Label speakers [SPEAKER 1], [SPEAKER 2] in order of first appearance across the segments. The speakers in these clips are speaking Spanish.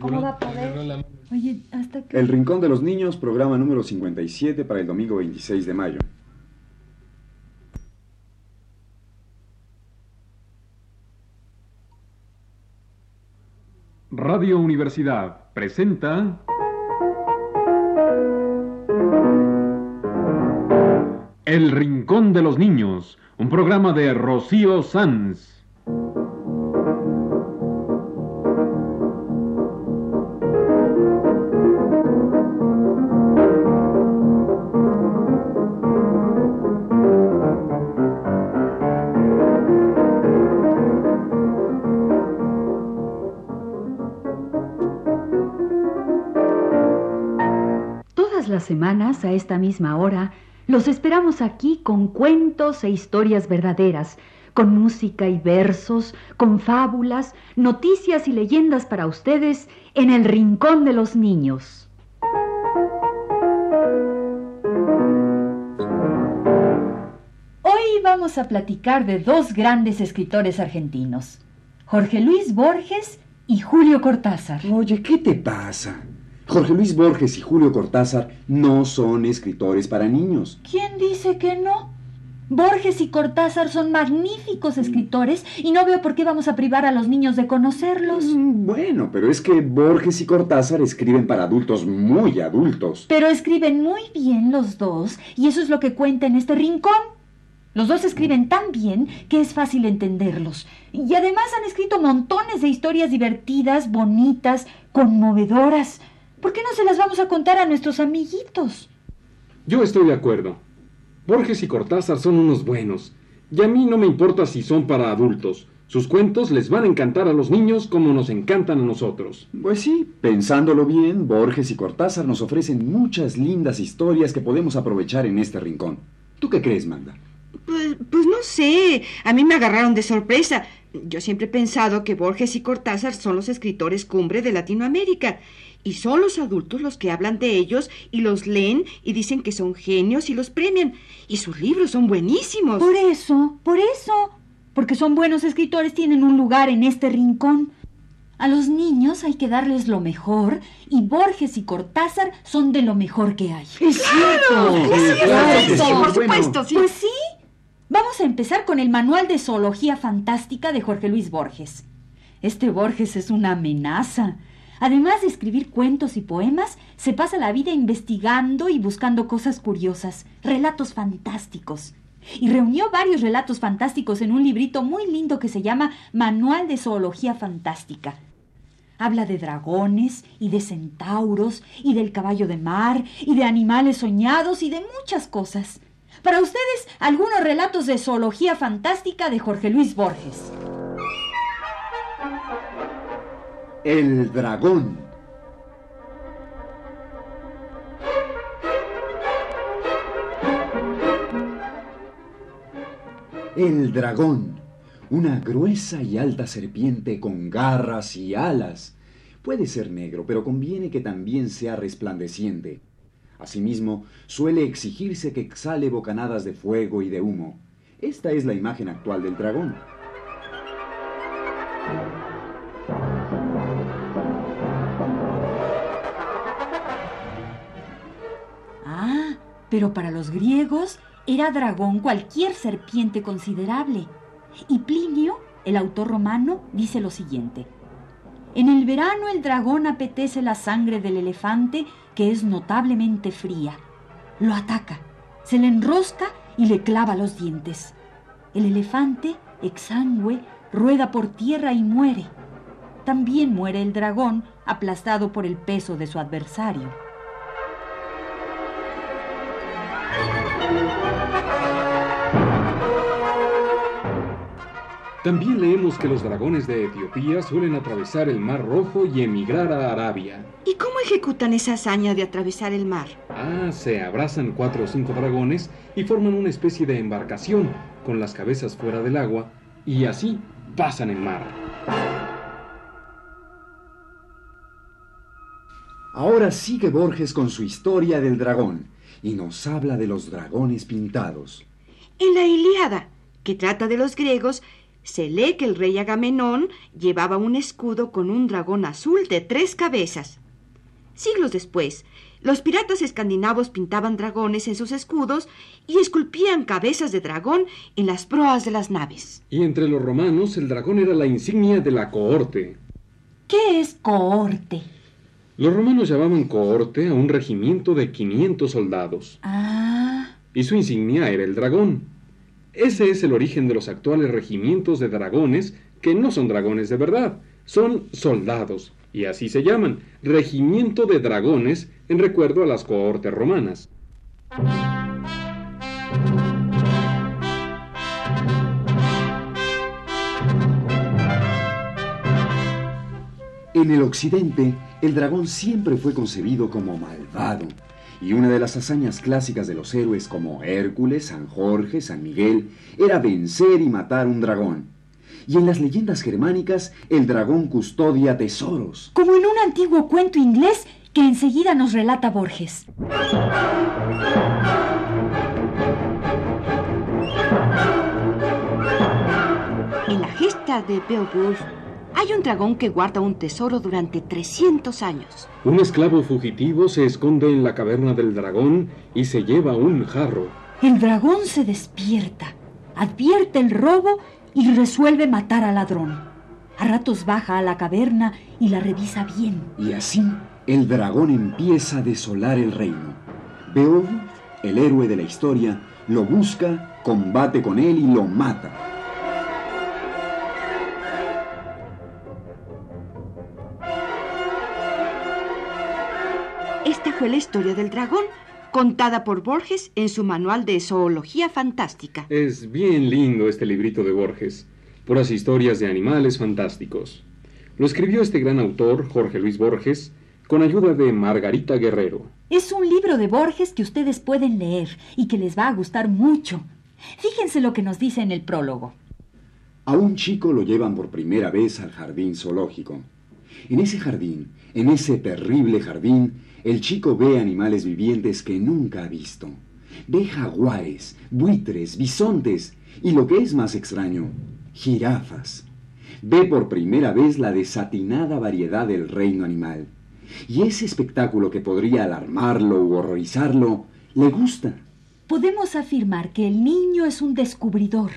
[SPEAKER 1] ¿Cómo va a poder? Oye,
[SPEAKER 2] hasta que... El Rincón de los Niños, programa número 57 para el domingo 26 de mayo.
[SPEAKER 3] Radio Universidad presenta... El Rincón de los Niños, un programa de Rocío Sanz.
[SPEAKER 4] Semanas, a esta misma hora, los esperamos aquí con cuentos e historias verdaderas, con música y versos, con fábulas, noticias y leyendas para ustedes en el Rincón de los Niños. Hoy vamos a platicar de dos grandes escritores argentinos, Jorge Luis Borges y Julio Cortázar.
[SPEAKER 2] Oye, ¿qué te pasa? Jorge Luis Borges y Julio Cortázar no son escritores para niños.
[SPEAKER 4] ¿Quién dice que no? Borges y Cortázar son magníficos escritores y no veo por qué vamos a privar a los niños de conocerlos.
[SPEAKER 2] Mm, bueno, pero es que Borges y Cortázar escriben para adultos muy adultos.
[SPEAKER 4] Pero escriben muy bien los dos y eso es lo que cuenta en este rincón. Los dos escriben tan bien que es fácil entenderlos. Y además han escrito montones de historias divertidas, bonitas, conmovedoras. ¿Por qué no se las vamos a contar a nuestros amiguitos?
[SPEAKER 3] Yo estoy de acuerdo. Borges y Cortázar son unos buenos. Y a mí no me importa si son para adultos. Sus cuentos les van a encantar a los niños como nos encantan a nosotros.
[SPEAKER 2] Pues sí, pensándolo bien, Borges y Cortázar nos ofrecen muchas lindas historias que podemos aprovechar en este rincón. ¿Tú qué crees, Manda?
[SPEAKER 5] Pues, pues no sé, a mí me agarraron de sorpresa. Yo siempre he pensado que Borges y Cortázar son los escritores cumbre de Latinoamérica y son los adultos los que hablan de ellos y los leen y dicen que son genios y los premian. Y sus libros son buenísimos.
[SPEAKER 4] Por eso, por eso. Porque son buenos escritores, tienen un lugar en este rincón. A los niños hay que darles lo mejor y Borges y Cortázar son de lo mejor que hay.
[SPEAKER 5] ¡Es cierto!
[SPEAKER 4] ¡Es cierto! por supuesto, sí. Pues sí. Vamos a empezar con el Manual de Zoología Fantástica de Jorge Luis Borges. Este Borges es una amenaza. Además de escribir cuentos y poemas, se pasa la vida investigando y buscando cosas curiosas, relatos fantásticos. Y reunió varios relatos fantásticos en un librito muy lindo que se llama Manual de Zoología Fantástica. Habla de dragones y de centauros y del caballo de mar y de animales soñados y de muchas cosas. Para ustedes, algunos relatos de zoología fantástica de Jorge Luis Borges.
[SPEAKER 2] El dragón. El dragón, una gruesa y alta serpiente con garras y alas. Puede ser negro, pero conviene que también sea resplandeciente. Asimismo, suele exigirse que exhale bocanadas de fuego y de humo. Esta es la imagen actual del dragón.
[SPEAKER 4] Pero para los griegos era dragón cualquier serpiente considerable. Y Plinio, el autor romano, dice lo siguiente. En el verano el dragón apetece la sangre del elefante, que es notablemente fría. Lo ataca, se le enrosca y le clava los dientes. El elefante, exangüe, rueda por tierra y muere. También muere el dragón, aplastado por el peso de su adversario.
[SPEAKER 3] También leemos que los dragones de Etiopía suelen atravesar el Mar Rojo y emigrar a Arabia.
[SPEAKER 5] ¿Y cómo ejecutan esa hazaña de atravesar el mar?
[SPEAKER 3] Ah, se abrazan cuatro o cinco dragones y forman una especie de embarcación con las cabezas fuera del agua y así pasan el mar.
[SPEAKER 2] Ahora sigue Borges con su historia del dragón y nos habla de los dragones pintados.
[SPEAKER 5] En la Ilíada, que trata de los griegos, Se lee que el rey Agamenón llevaba un escudo con un dragón azul de tres cabezas. Siglos después, los piratas escandinavos pintaban dragones en sus escudos y esculpían cabezas de dragón en las proas de las naves.
[SPEAKER 3] Y entre los romanos el dragón era la insignia de la cohorte.
[SPEAKER 4] ¿Qué es cohorte?
[SPEAKER 3] Los romanos llamaban cohorte a un regimiento de 500 soldados.
[SPEAKER 4] Ah.
[SPEAKER 3] Y su insignia era el dragón. Ese es el origen de los actuales regimientos de dragones, que no son dragones de verdad, son soldados, y así se llaman, regimiento de dragones, en recuerdo a las cohortes romanas.
[SPEAKER 2] En el occidente, el dragón siempre fue concebido como malvado, y una de las hazañas clásicas de los héroes como Hércules, San Jorge, San Miguel, era vencer y matar un dragón. Y en las leyendas germánicas, el dragón custodia tesoros.
[SPEAKER 4] Como en un antiguo cuento inglés que enseguida nos relata Borges.
[SPEAKER 5] En la gesta de Beowulf hay un dragón que guarda un tesoro durante 300 años.
[SPEAKER 3] Un esclavo fugitivo se esconde en la caverna del dragón y se lleva un jarro.
[SPEAKER 4] El dragón se despierta, advierte el robo y resuelve matar al ladrón. A ratos baja a la caverna y la revisa bien.
[SPEAKER 2] Y así el dragón empieza a desolar el reino. Beowulf, el héroe de la historia, lo busca, combate con él y lo mata.
[SPEAKER 5] Fue la historia del dragón, contada por Borges en su manual de zoología fantástica.
[SPEAKER 3] Es bien lindo este librito de Borges, puras historias de animales fantásticos. Lo escribió este gran autor, Jorge Luis Borges, con ayuda de Margarita Guerrero.
[SPEAKER 4] Es un libro de Borges que ustedes pueden leer y que les va a gustar mucho. Fíjense lo que nos dice en el prólogo.
[SPEAKER 2] A un chico lo llevan por primera vez al jardín zoológico. En ese jardín, en ese terrible jardín, el chico ve animales vivientes que nunca ha visto. Ve jaguares, buitres, bisontes y lo que es más extraño, jirafas. Ve por primera vez la desatinada variedad del reino animal. Y ese espectáculo que podría alarmarlo u horrorizarlo, le gusta.
[SPEAKER 4] Podemos afirmar que el niño es un descubridor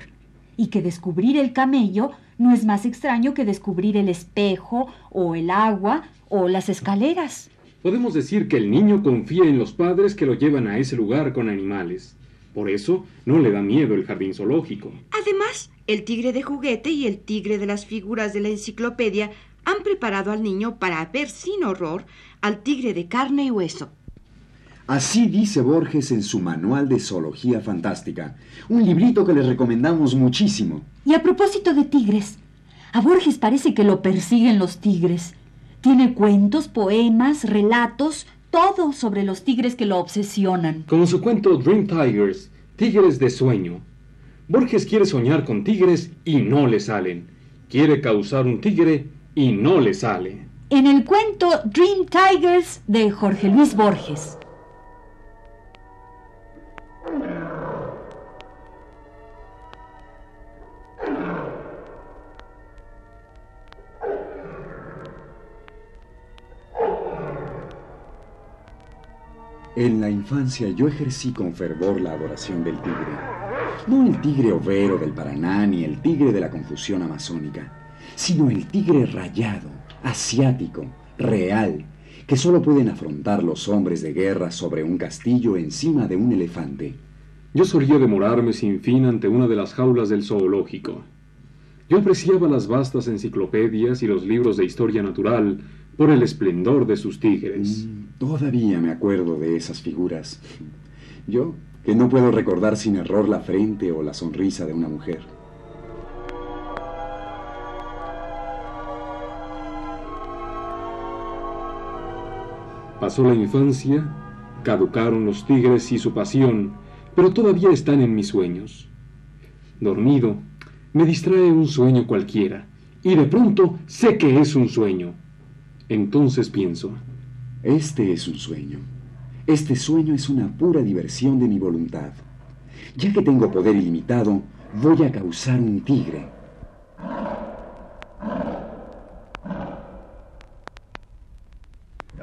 [SPEAKER 4] y que descubrir el camello no es más extraño que descubrir el espejo o el agua o las escaleras.
[SPEAKER 3] Podemos decir que el niño confía en los padres que lo llevan a ese lugar con animales. Por eso no le da miedo el jardín zoológico.
[SPEAKER 5] Además, el tigre de juguete y el tigre de las figuras de la enciclopedia han preparado al niño para ver sin horror al tigre de carne y hueso.
[SPEAKER 2] Así dice Borges en su Manual de Zoología Fantástica, un librito que les recomendamos muchísimo.
[SPEAKER 4] Y a propósito de tigres, a Borges parece que lo persiguen los tigres. Tiene cuentos, poemas, relatos, todo sobre los tigres que lo obsesionan.
[SPEAKER 3] Como su cuento Dream Tigers, Tigres de Sueño. Borges quiere soñar con tigres y no le salen. Quiere causar un tigre y no le sale.
[SPEAKER 4] En el cuento Dream Tigers de Jorge Luis Borges.
[SPEAKER 2] En la infancia yo ejercí con fervor la adoración del tigre. No el tigre overo del Paraná ni el tigre de la confusión amazónica, sino el tigre rayado, asiático, real, que solo pueden afrontar los hombres de guerra sobre un castillo encima de un elefante.
[SPEAKER 3] Yo solía demorarme sin fin ante una de las jaulas del zoológico. Yo apreciaba las vastas enciclopedias y los libros de historia natural por el esplendor de sus tigres.
[SPEAKER 2] Mm, todavía me acuerdo de esas figuras. Yo, que no puedo recordar sin error la frente o la sonrisa de una mujer.
[SPEAKER 3] Pasó la infancia, caducaron los tigres y su pasión, pero todavía están en mis sueños. Dormido, me distrae un sueño cualquiera, y de pronto sé que es un sueño. Entonces pienso,
[SPEAKER 2] este es un sueño. Este sueño es una pura diversión de mi voluntad. Ya que tengo poder ilimitado, voy a causar un tigre.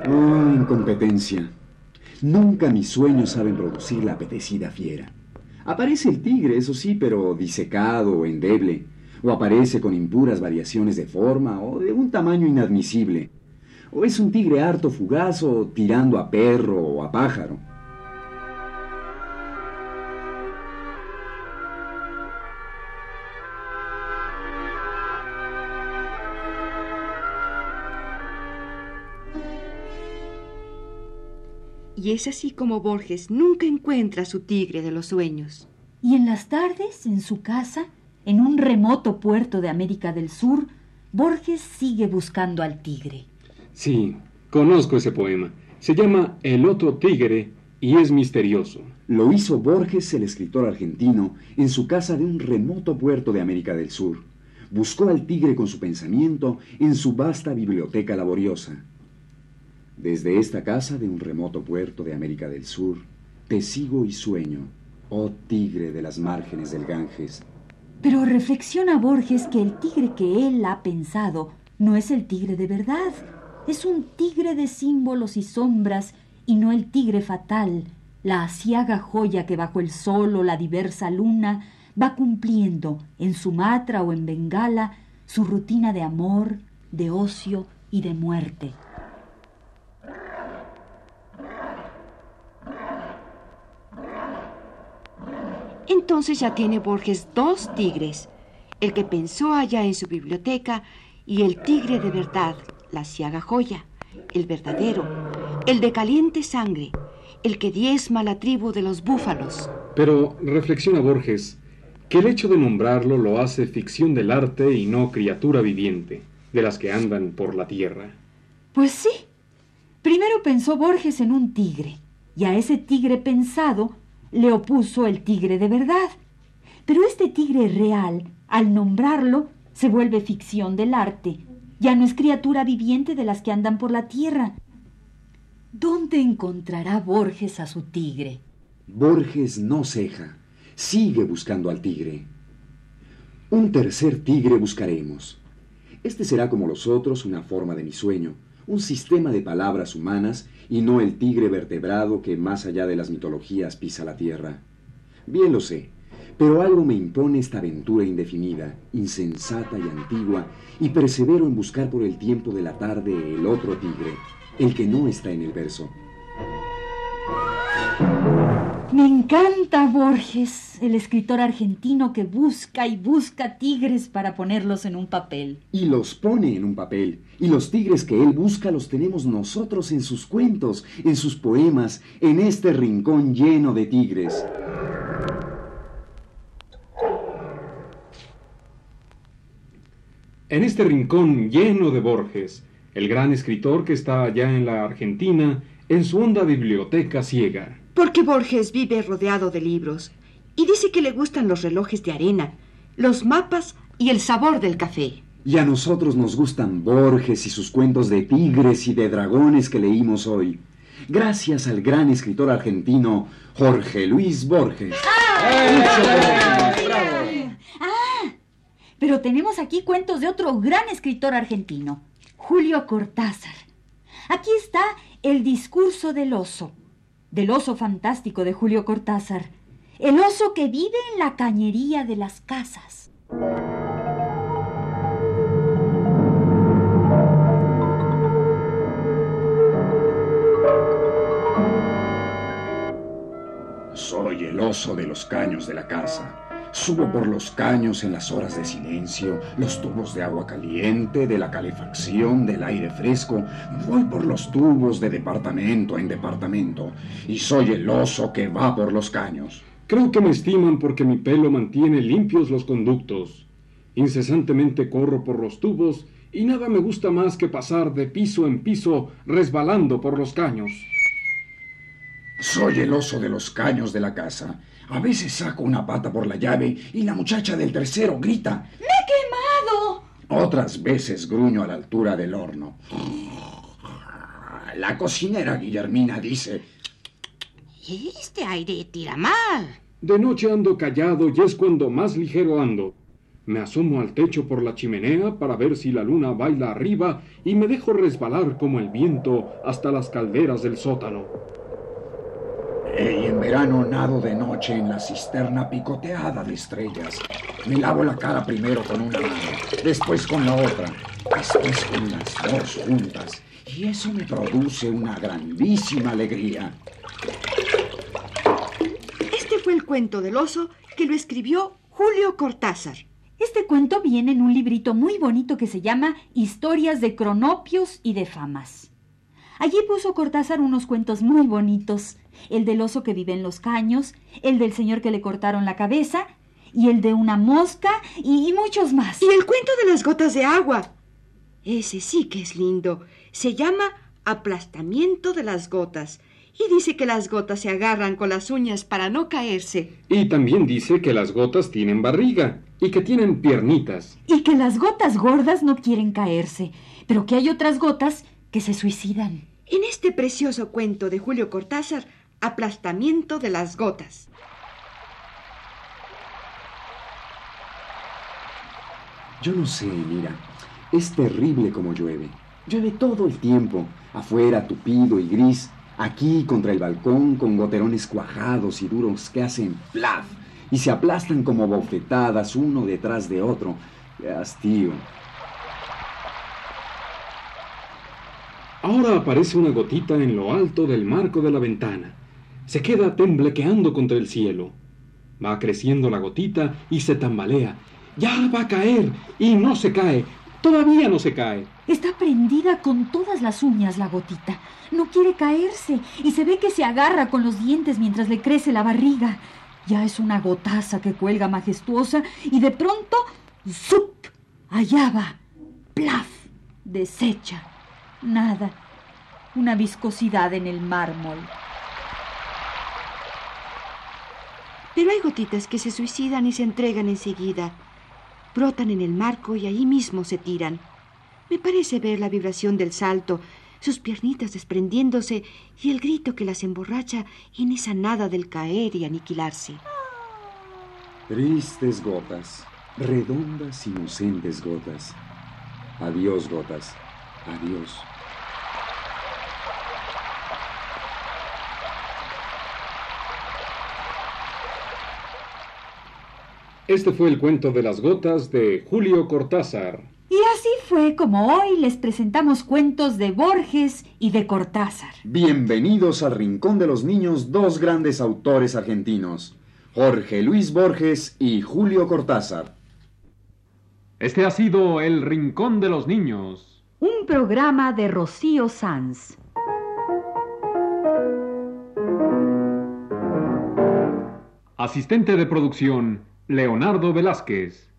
[SPEAKER 2] Oh, incompetencia. Nunca mis sueños saben producir la apetecida fiera. Aparece el tigre, eso sí, pero disecado o endeble, o aparece con impuras variaciones de forma o de un tamaño inadmisible o es un tigre harto fugaz o tirando a perro o a pájaro.
[SPEAKER 5] Y es así como Borges nunca encuentra a su tigre de los sueños.
[SPEAKER 4] Y en las tardes, en su casa, en un remoto puerto de América del Sur, Borges sigue buscando al tigre.
[SPEAKER 3] Sí, conozco ese poema. Se llama El otro tigre y es misterioso.
[SPEAKER 2] Lo hizo Borges, el escritor argentino, en su casa de un remoto puerto de América del Sur. Buscó al tigre con su pensamiento en su vasta biblioteca laboriosa. Desde esta casa de un remoto puerto de América del Sur, te sigo y sueño, oh tigre de las márgenes del Ganges.
[SPEAKER 4] Pero reflexiona Borges que el tigre que él ha pensado no es el tigre de verdad. Es un tigre de símbolos y sombras y no el tigre fatal, la asiaga joya que bajo el sol o la diversa luna va cumpliendo en Sumatra o en Bengala su rutina de amor, de ocio y de muerte.
[SPEAKER 5] Entonces ya tiene Borges dos tigres, el que pensó allá en su biblioteca y el tigre de verdad, la ciaga joya, el verdadero, el de caliente sangre, el que diezma la tribu de los búfalos.
[SPEAKER 3] Pero reflexiona Borges que el hecho de nombrarlo lo hace ficción del arte y no criatura viviente, de las que andan por la tierra.
[SPEAKER 4] Pues sí. Primero pensó Borges en un tigre, y a ese tigre pensado le opuso el tigre de verdad. Pero este tigre real, al nombrarlo, se vuelve ficción del arte. Ya no es criatura viviente de las que andan por la tierra. ¿Dónde encontrará Borges a su tigre?
[SPEAKER 2] Borges no ceja. Sigue buscando al tigre. Un tercer tigre buscaremos. Este será como los otros una forma de mi sueño, un sistema de palabras humanas y no el tigre vertebrado que más allá de las mitologías pisa la tierra. Bien lo sé, pero algo me impone esta aventura indefinida, insensata y antigua, y persevero en buscar por el tiempo de la tarde el otro tigre, el que no está en el verso.
[SPEAKER 4] Me encanta Borges, el escritor argentino que busca y busca tigres para ponerlos en un papel.
[SPEAKER 2] Y los pone en un papel. Y los tigres que él busca los tenemos nosotros en sus cuentos, en sus poemas, en este rincón lleno de tigres.
[SPEAKER 3] En este rincón lleno de Borges, el gran escritor que está allá en la Argentina, en su honda biblioteca ciega.
[SPEAKER 5] Porque Borges vive rodeado de libros y dice que le gustan los relojes de arena, los mapas y el sabor del café.
[SPEAKER 2] Y a nosotros nos gustan Borges y sus cuentos de tigres y de dragones que leímos hoy. Gracias al gran escritor argentino Jorge Luis Borges.
[SPEAKER 4] ¡Ah! Pero tenemos aquí cuentos de otro gran escritor argentino, Julio Cortázar. Aquí está El discurso del oso del oso fantástico de Julio Cortázar, el oso que vive en la cañería de las casas.
[SPEAKER 2] Soy el oso de los caños de la casa Subo por los caños en las horas de silencio, los tubos de agua caliente, de la calefacción, del aire fresco. Voy por los tubos de departamento en departamento y soy el oso que va por los caños.
[SPEAKER 3] Creo que me estiman porque mi pelo mantiene limpios los conductos. Incesantemente corro por los tubos y nada me gusta más que pasar de piso en piso resbalando por los caños.
[SPEAKER 2] Soy el oso de los caños de la casa a veces saco una pata por la llave y la muchacha del tercero grita.
[SPEAKER 4] ¡Me he quemado!
[SPEAKER 2] Otras veces gruño a la altura del horno. La cocinera Guillermina dice...
[SPEAKER 5] Este aire tira mal.
[SPEAKER 3] De noche ando callado y es cuando más ligero ando. Me asomo al techo por la chimenea para ver si la luna baila arriba y me dejo resbalar como el viento hasta las calderas del sótano.
[SPEAKER 2] Y en verano nado de noche en la cisterna picoteada de estrellas. Me lavo la cara primero con una mano, después con la otra, después con las dos juntas. Y eso me produce una grandísima alegría.
[SPEAKER 5] Este fue el cuento del oso que lo escribió Julio Cortázar.
[SPEAKER 4] Este cuento viene en un librito muy bonito que se llama Historias de cronopios y de famas. Allí puso Cortázar unos cuentos muy bonitos, el del oso que vive en los caños, el del señor que le cortaron la cabeza, y el de una mosca, y, muchos más.
[SPEAKER 5] Y el cuento de las gotas de agua. Ese sí que es lindo. Se llama Aplastamiento de las gotas. Y dice que las gotas se agarran con las uñas para no caerse.
[SPEAKER 3] Y también dice que las gotas tienen barriga y que tienen piernitas.
[SPEAKER 4] Y que las gotas gordas no quieren caerse, pero que hay otras gotas que se suicidan.
[SPEAKER 5] En este precioso cuento de Julio Cortázar, aplastamiento de las gotas.
[SPEAKER 2] Yo no sé, mira, es terrible como llueve. Llueve todo el tiempo, afuera tupido y gris, aquí contra el balcón con goterones cuajados y duros que hacen plaf y se aplastan como bofetadas uno detrás de otro. ¡Qué hastío!
[SPEAKER 3] Ahora aparece una gotita en lo alto del marco de la ventana. Se queda temblequeando contra el cielo. Va creciendo la gotita y se tambalea. Ya va a caer y no se cae. Todavía no se cae.
[SPEAKER 4] Está prendida con todas las uñas la gotita. No quiere caerse y se ve que se agarra con los dientes mientras le crece la barriga. Ya es una gotaza que cuelga majestuosa y de pronto, ¡zup! Allá va. ¡Plaf! Desecha Nada. Una viscosidad en el mármol.
[SPEAKER 5] Pero hay gotitas que se suicidan y se entregan enseguida. Brotan en el marco y ahí mismo se tiran. Me parece ver la vibración del salto, sus piernitas desprendiéndose y el grito que las emborracha en esa nada del caer y aniquilarse.
[SPEAKER 2] Tristes gotas, redondas, inocentes gotas. Adiós, gotas. Adiós.
[SPEAKER 3] Este fue el cuento de las gotas de Julio Cortázar.
[SPEAKER 4] Y así fue como hoy les presentamos cuentos de Borges y de Cortázar.
[SPEAKER 2] Bienvenidos al Rincón de los Niños, dos grandes autores argentinos, Jorge Luis Borges y Julio Cortázar.
[SPEAKER 3] Este ha sido el Rincón de los Niños.
[SPEAKER 4] Un programa de Rocío Sanz.
[SPEAKER 3] Asistente de producción, Leonardo Velázquez.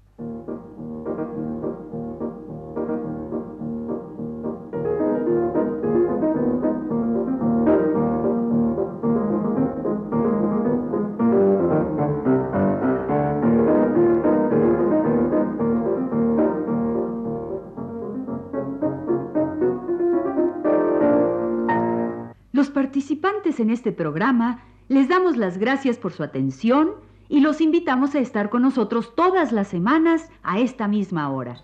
[SPEAKER 4] Los participantes en este programa les damos las gracias por su atención y los invitamos a estar con nosotros todas las semanas a esta misma hora.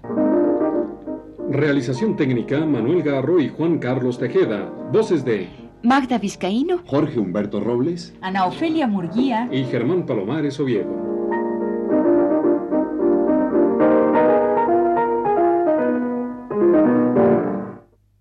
[SPEAKER 3] Realización técnica Manuel Garro y Juan Carlos Tejeda. Voces de
[SPEAKER 4] Magda Vizcaíno,
[SPEAKER 2] Jorge Humberto Robles,
[SPEAKER 4] Ana Ofelia Murguía
[SPEAKER 3] y Germán Palomares Oviedo.